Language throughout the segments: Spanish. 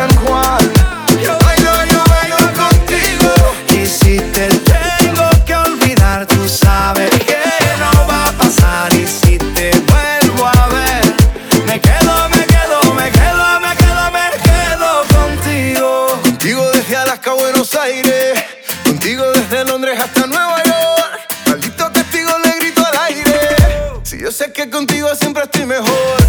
San Juan. Yo bailo, yo bailo contigo. Y si te tengo que olvidar, tú sabes que no va a pasar. Y si te vuelvo a ver, me quedo, me quedo, me quedo, me quedo, me quedo contigo. Contigo desde Alaska a Buenos Aires. Contigo desde Londres hasta Nueva York. Maldito castigo le grito al aire. Si yo sé que contigo siempre estoy mejor.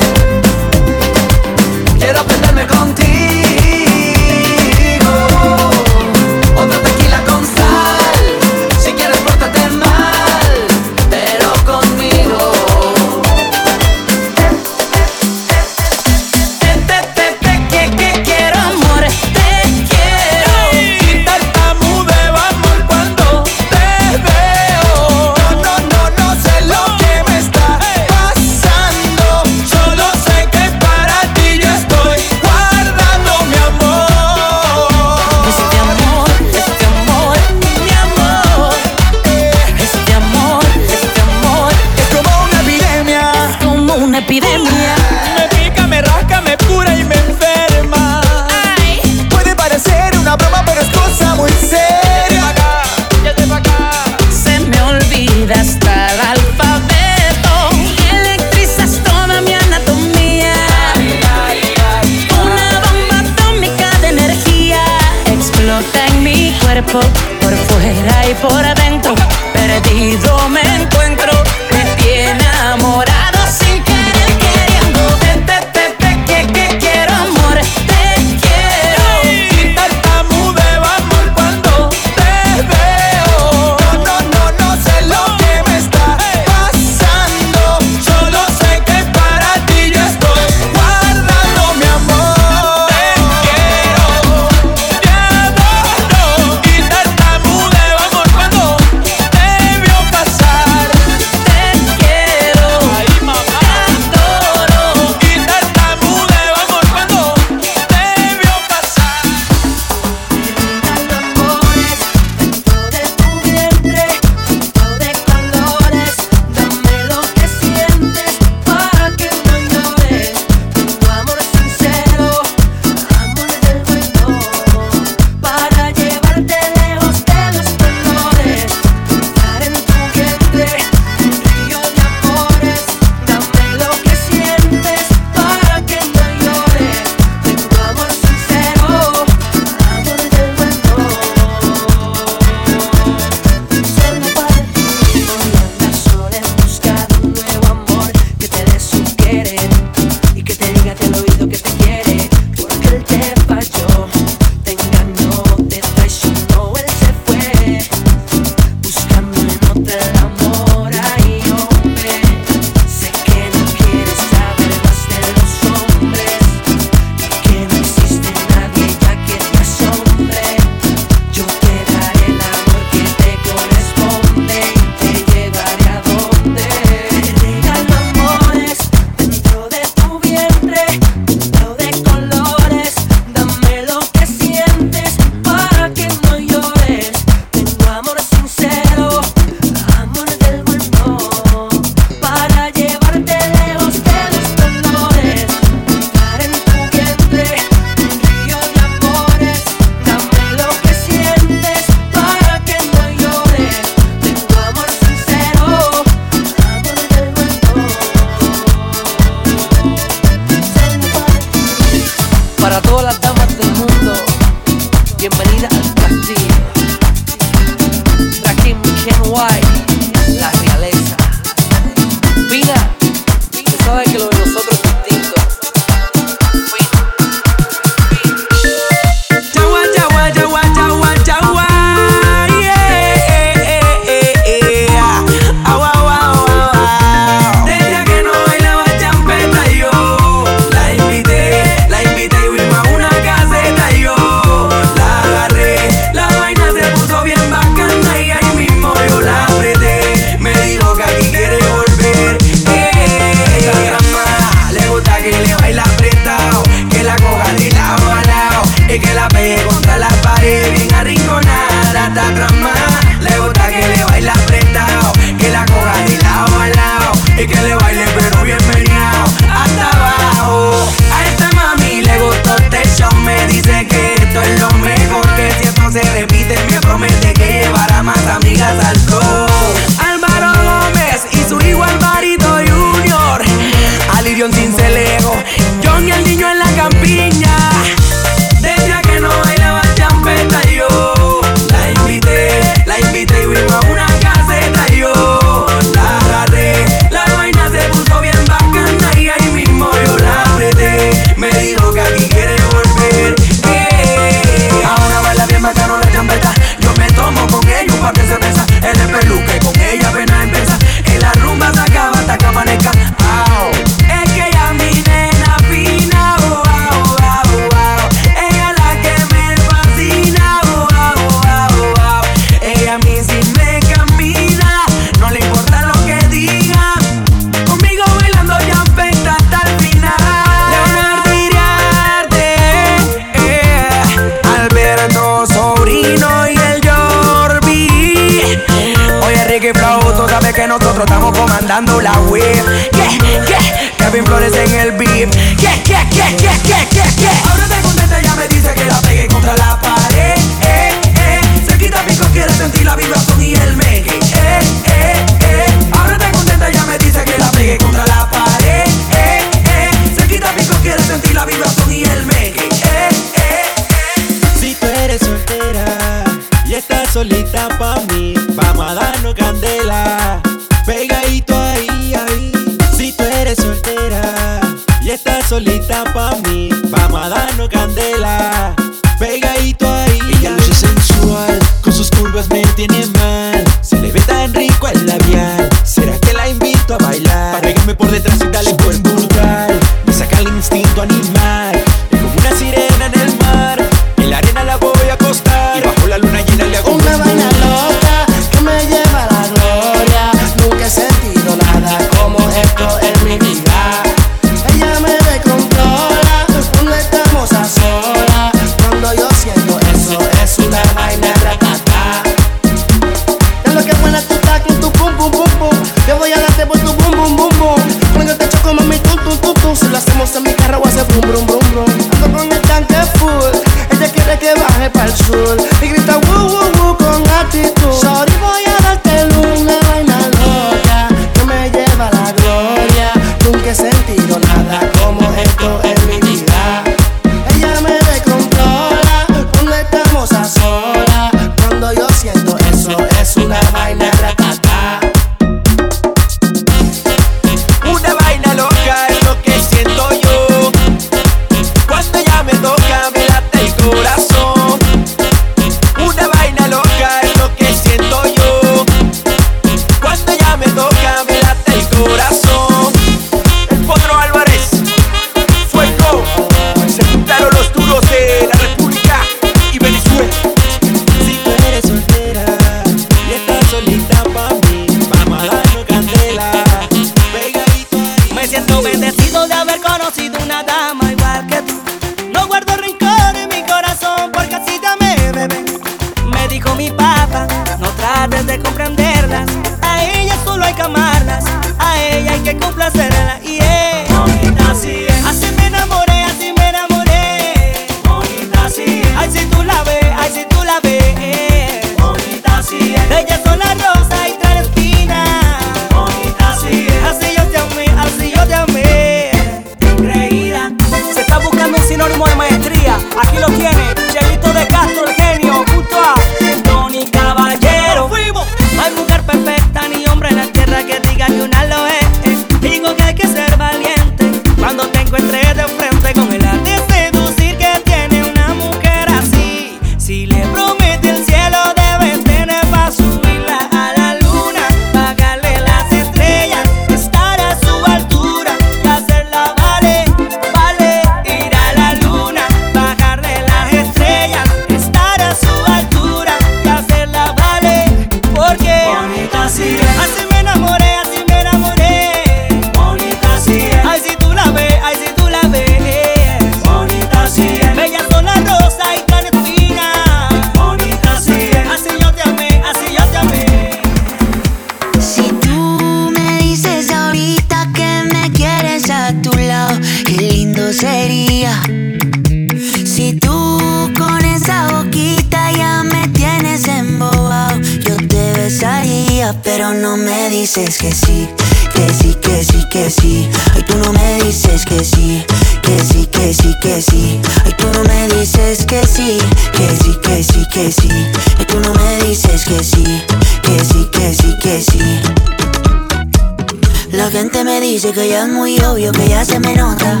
Obvio, que ya se me nota.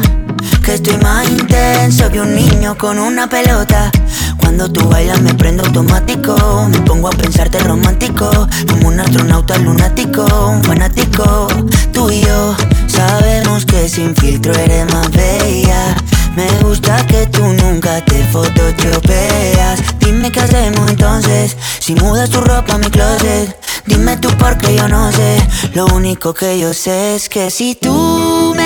Que estoy más intenso que un niño con una pelota. Cuando tú bailas me prendo automático. Me pongo a pensarte romántico. Como un astronauta lunático, un fanático. Tú y yo sabemos que sin filtro eres más bella. Me gusta que tú nunca te photoshopeas. Dime qué hacemos entonces. Si mudas tu ropa a mi closet. Dime tú porque yo no sé. Lo único que yo sé es que si tú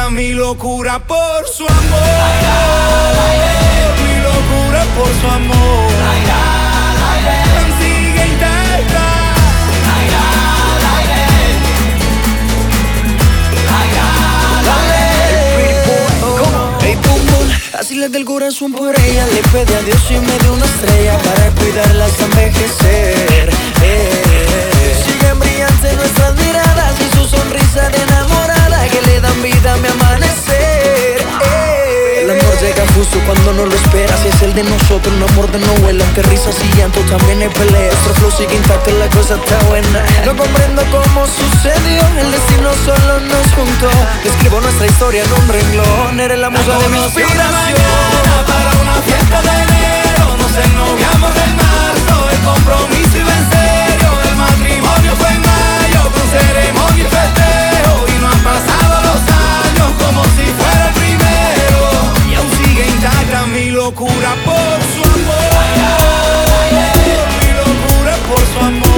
Intacta mi locura por su amor. Mi locura por su amor. Sigue intacta. Así le del corazón por ella Le pedí a Dios y me dio una estrella Para cuidarla hasta envejecer eh. Justo cuando no lo esperas. Es el de nosotros, un amor de novela Aunque risas y llanto también hay peleas. Nuestro flow sigue intacto, la cosa está buena. No comprendo cómo sucedió El destino solo nos juntó. Escribo nuestra historia en un renglón. Eres la musa de mi inspiración. para una fiesta de enero. Nos ennoviamos en marzo El compromiso iba en serio. El matrimonio fue en mayo Con ceremonia y festejo. Y no han pasado los años Como si fuera locura por su amor. Mi locura por su amor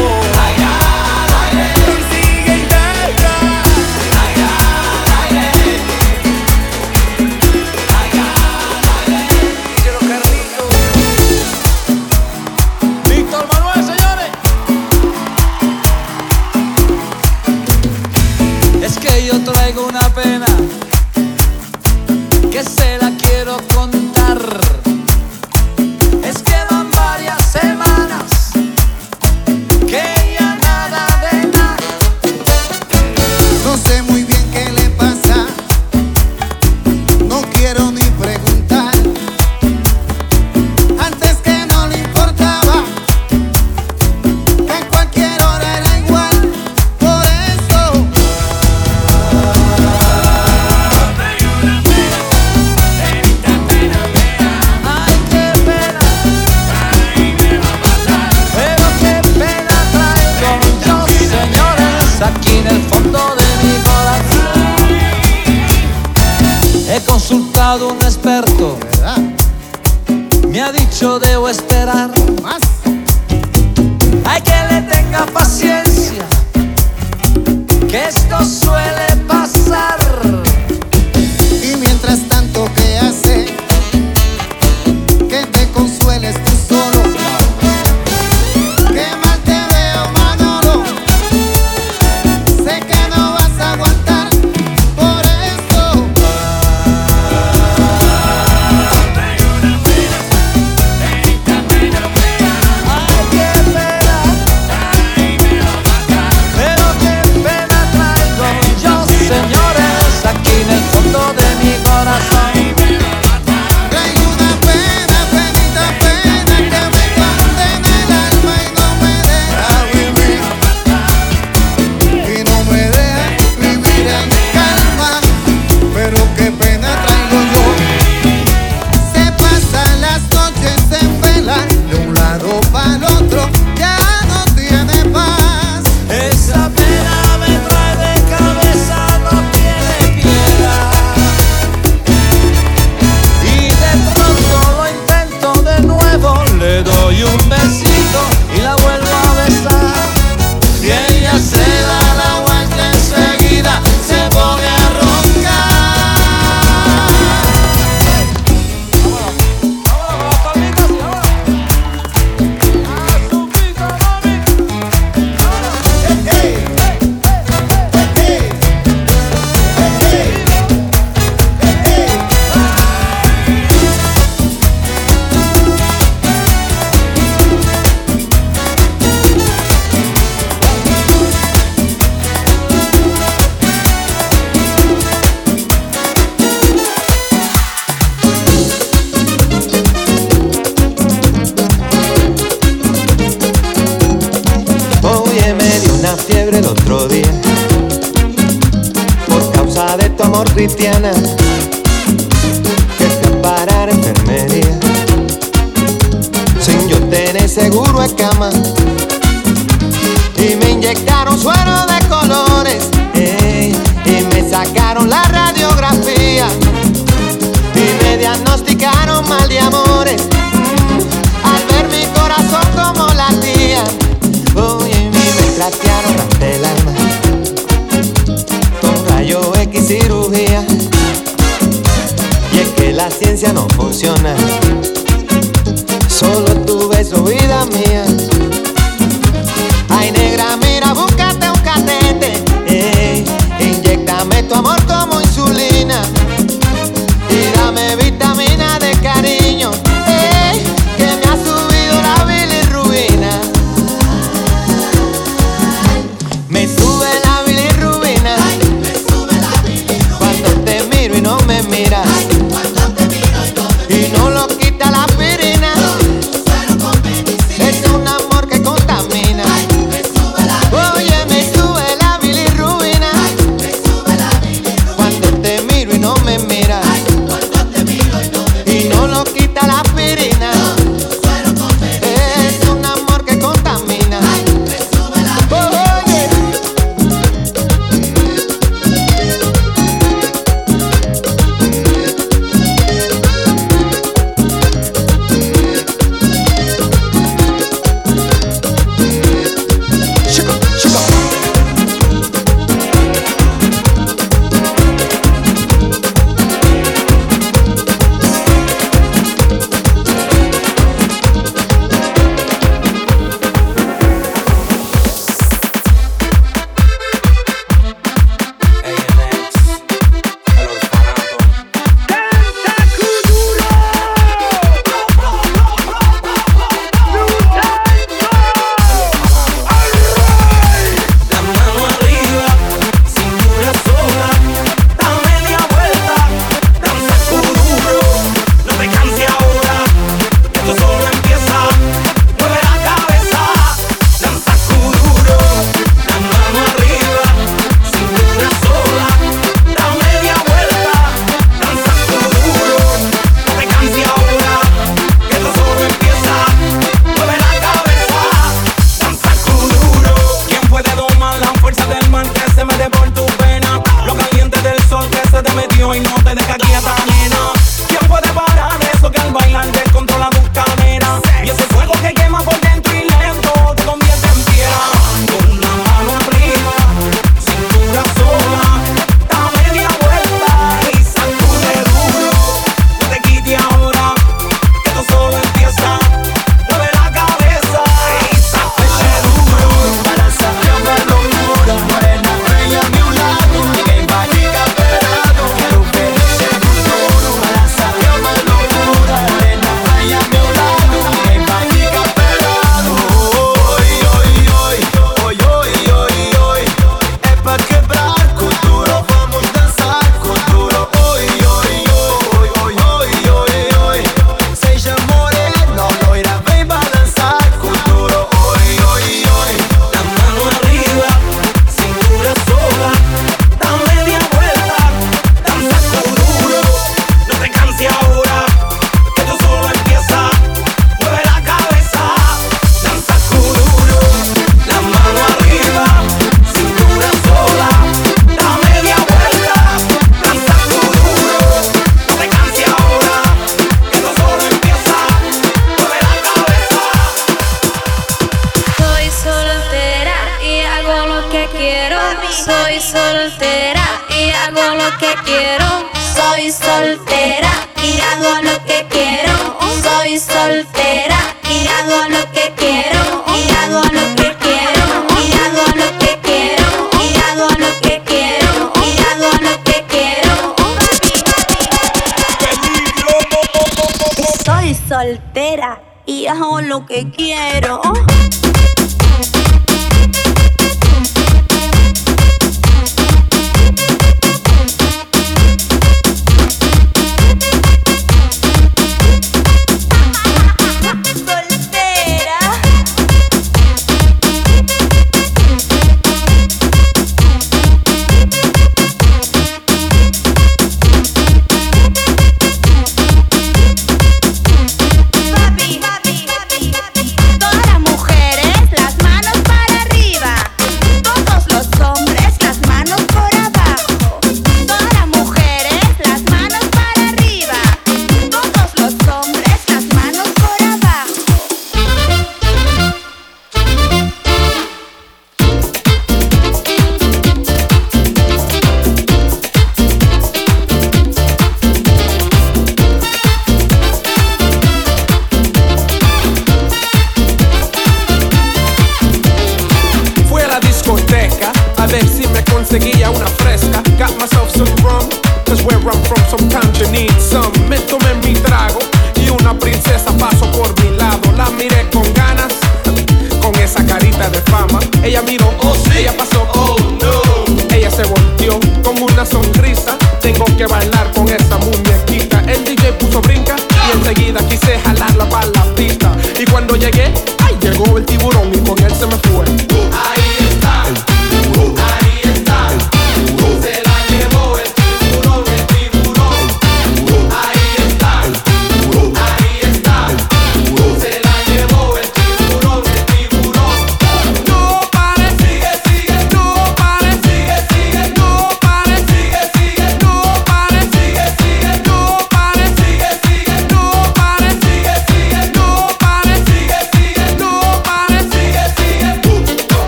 libre el otro día. Por causa de tu amor, Cristiana, que fui a parar enfermería. Sin yo tener seguro en cama. Y me inyectaron suero de colores. ciencia no funciona. Solo tu beso, vida mía.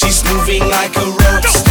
She's moving like a rope.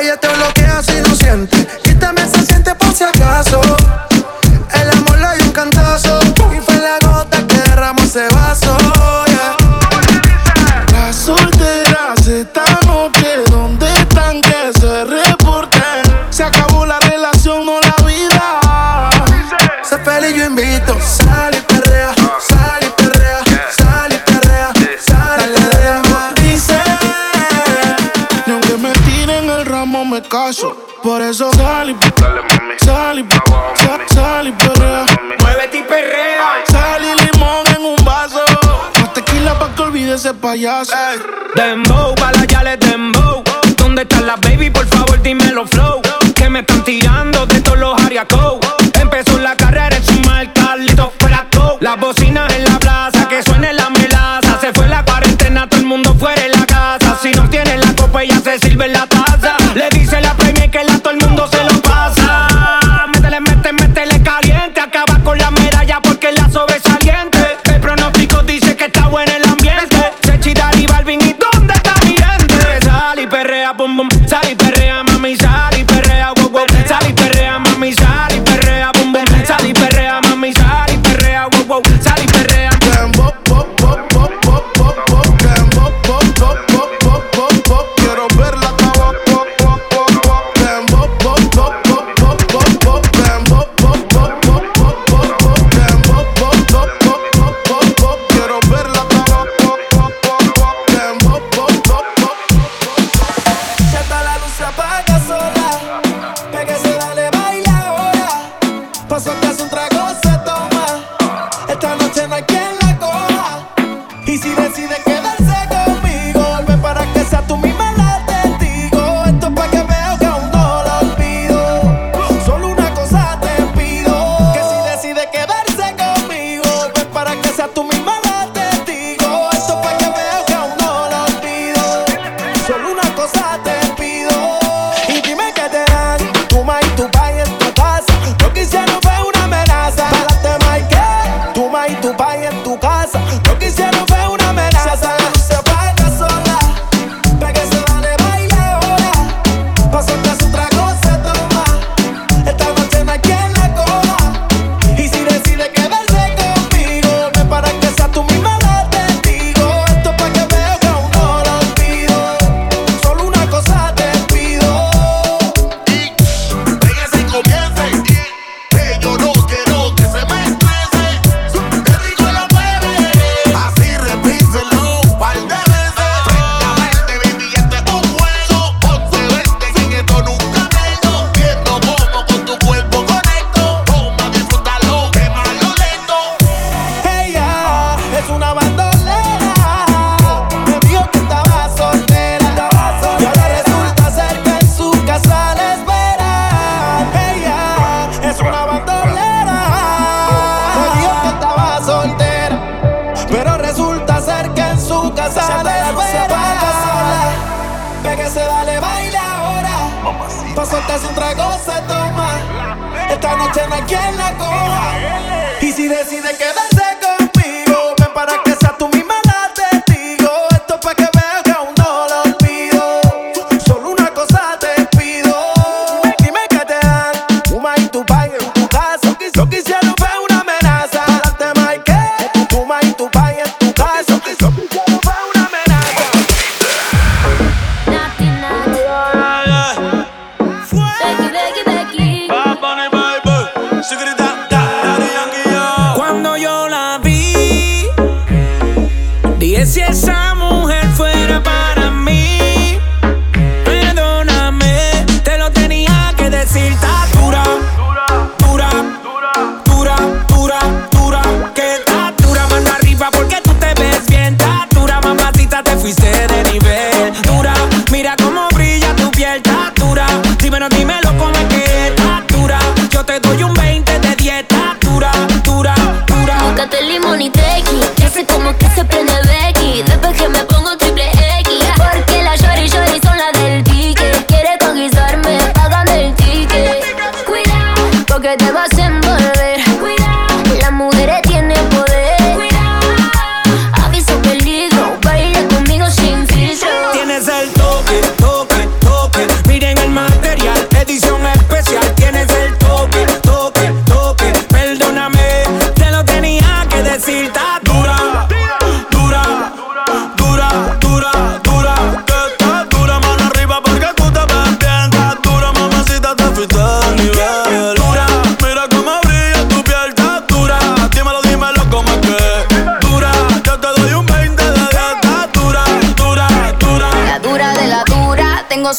Ella te bloquea si lo siente payaso. Hey. Dembow, para ya les dembow. ¿Dónde están las baby? Por favor, dímelo flow. Que me están tirando de todos los ariacos. Empezó la carrera en su marca, listo fuera. Las bocinas en la plaza, que suene la melaza. Se fue la cuarentena, todo el mundo fuera de la casa. Si no tienes la copa, ya se sirve en la taza. Le dice la premia que la todo el mundo se lo pasa. Métele, métele, métele caliente. Acaba con la medalla porque la sobre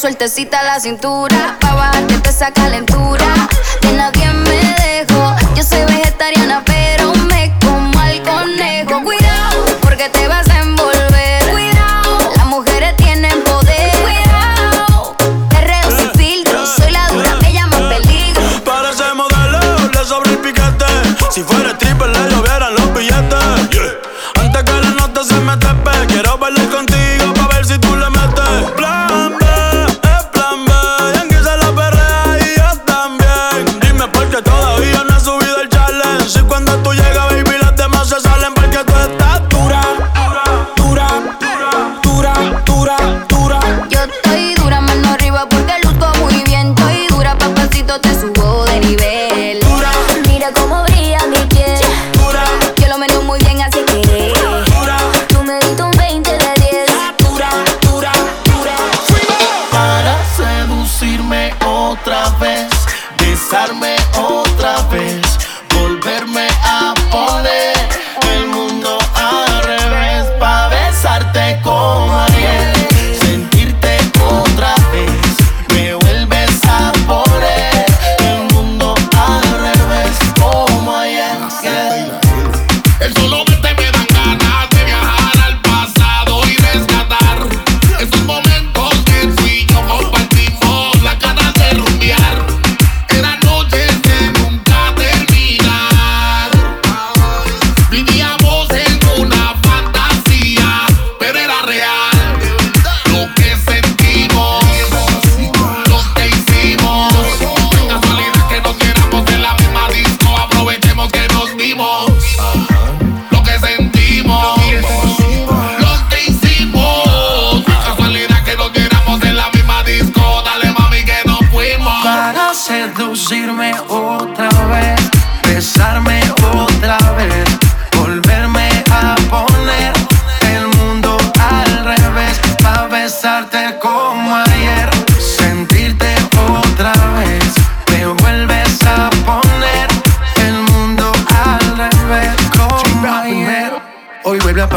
sueltecita la cintura. Pa' bajarte esa calentura. De nadie me dejo. Yo soy vegetariana, pero me como al conejo. Cuidado, porque te vas a envolver. Cuidado, las mujeres tienen poder. Cuidado, perreo sin filtro. Soy la dura, me llaman peligro. Para ese modelo, le sobre el piquete. Si fuera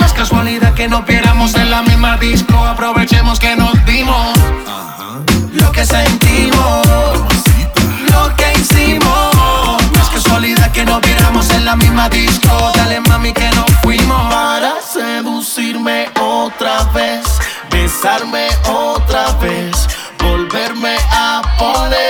no es casualidad que nos viéramos en la misma disco. Aprovechemos que nos dimos lo que sentimos, lo que hicimos. Es casualidad que nos viéramos en la misma disco. Dale mami que nos fuimos. Para seducirme otra vez, besarme otra vez, volverme a poner.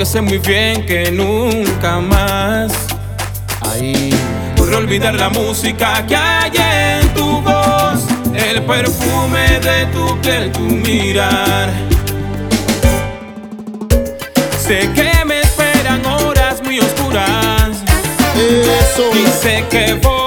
porque sé muy bien que nunca más. Ahí podré olvidar la música que hay en tu voz, el perfume de tu piel, tu mirar. Sé que me esperan horas muy oscuras. Y sé que voy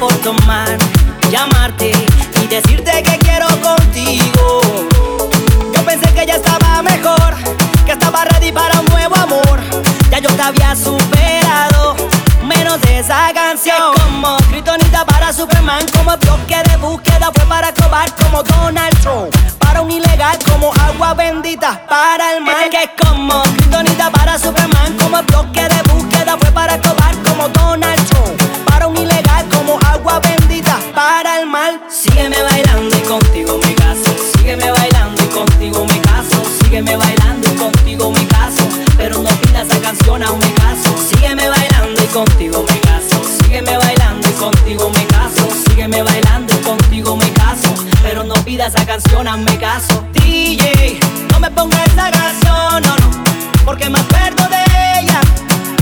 por tomar, llamarte y decirte que quiero contigo. Yo pensé que ya estaba mejor, que estaba ready para un nuevo amor. Ya yo te había superado, menos de esa canción. Como Kryptonita para Superman, como bloque de búsqueda fue para probar como Donald Trump. Para un ilegal como agua bendita para el mal. Que como Kryptonita para Superman, como bloque de búsqueda fue para probar como Donald Trump. Para un ilegal como agua bendita para el mal. Sígueme bailando y contigo me caso. Sígueme bailando y contigo me caso. Sígueme bailando y contigo me caso. Pero no pidas esa canción a me contigo me caso. Sígueme bailando y contigo me caso. Sígueme bailando y contigo me caso. Pero no pidas esa canción a me caso. DJ, no me pongas esa canción, no, no. Porque me acuerdo de ella.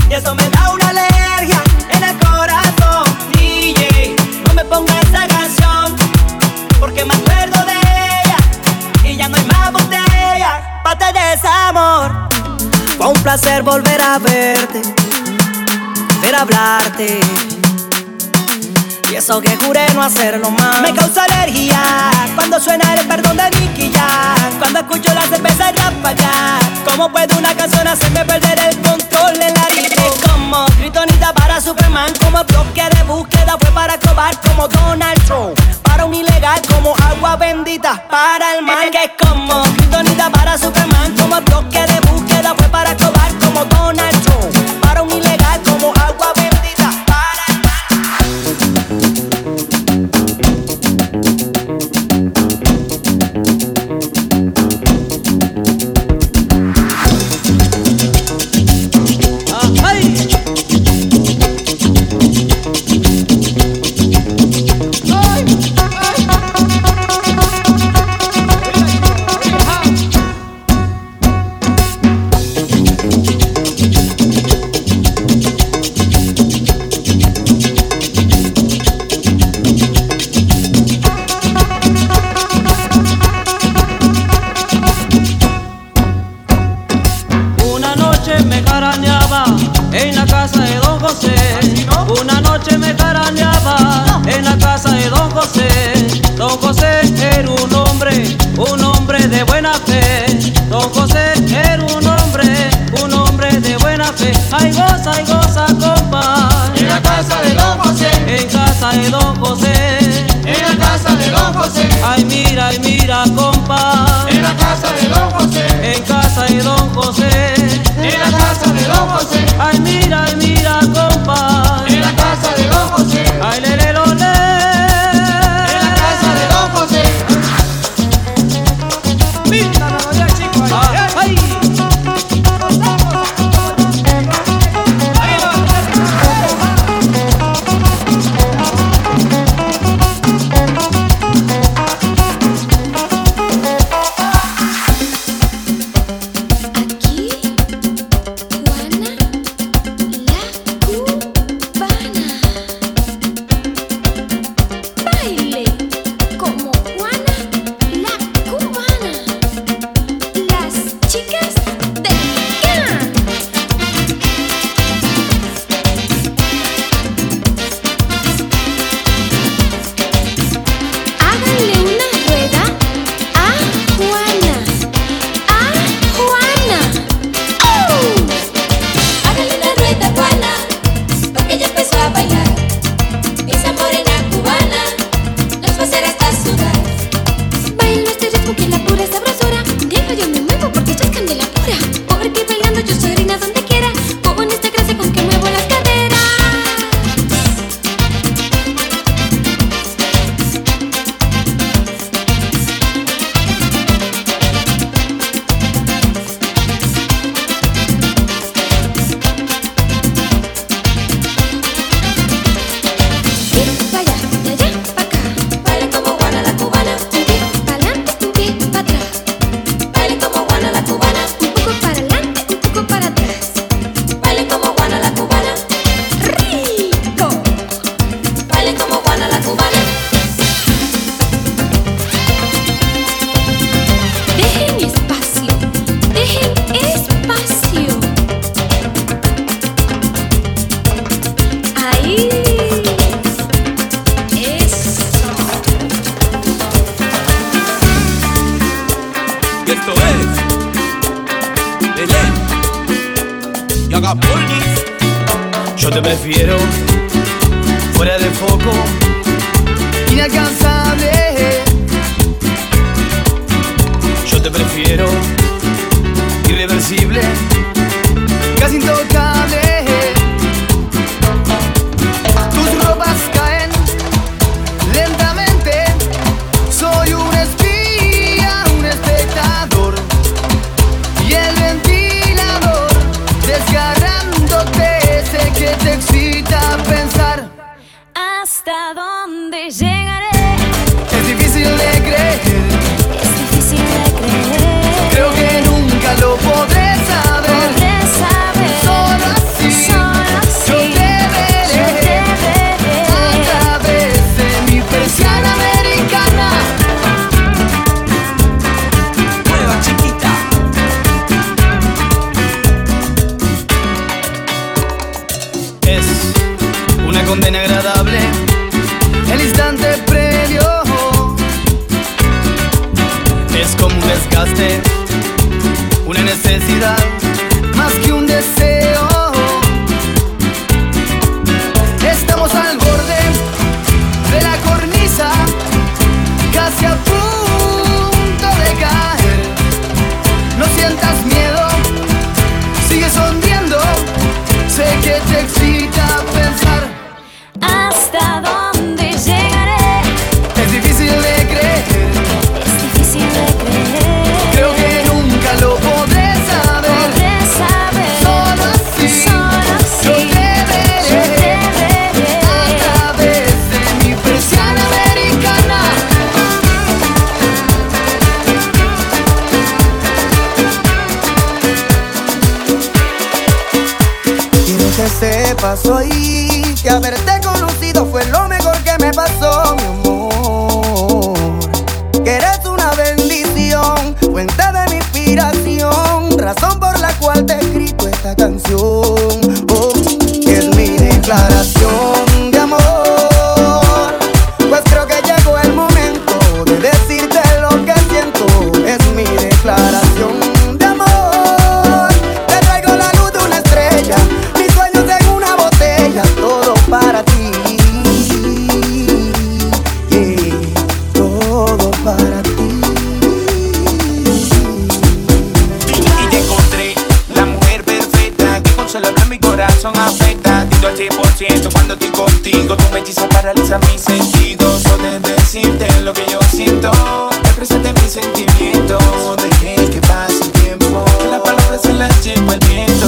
Y eso me da una alergia en el corazón. DJ, no me pongas esa canción. Porque me acuerdo de ella. Y ya no hay más botella. Pate de desamor. Fue un placer volver a verte. Ver hablarte. Y eso que juré no hacerlo más Me causa alergia. Cuando suena el perdón de Nicky Jam Cuando escucho la cerveza ráfaga ¿Cómo puede una canción hacerme perder el control en la vida? Como Kryptonita para Superman Como bloque de búsqueda fue para probar como Donald Trump. Para un ilegal como agua bendita para el mal. Que es como Kryptonita para Superman Como bloque de búsqueda fue para probar como Donald Trump. Para un ilegal era un hombre, un hombre de buena fe. Ay goza, ay goza, compa. En la casa de Don José. En casa de Don José. En la casa de Don José. Ay mira, ay mira, compa. En la casa de Don José. En casa de Don José. En la casa de Don José. Ay mira, corazón afecta Dito al 100% cuando estoy contigo Tu melliza paraliza mis sentidos Poder decirte lo que yo siento Expresarte mis sentimientos Dejé que pase el tiempo Que las palabras se las llevo el viento.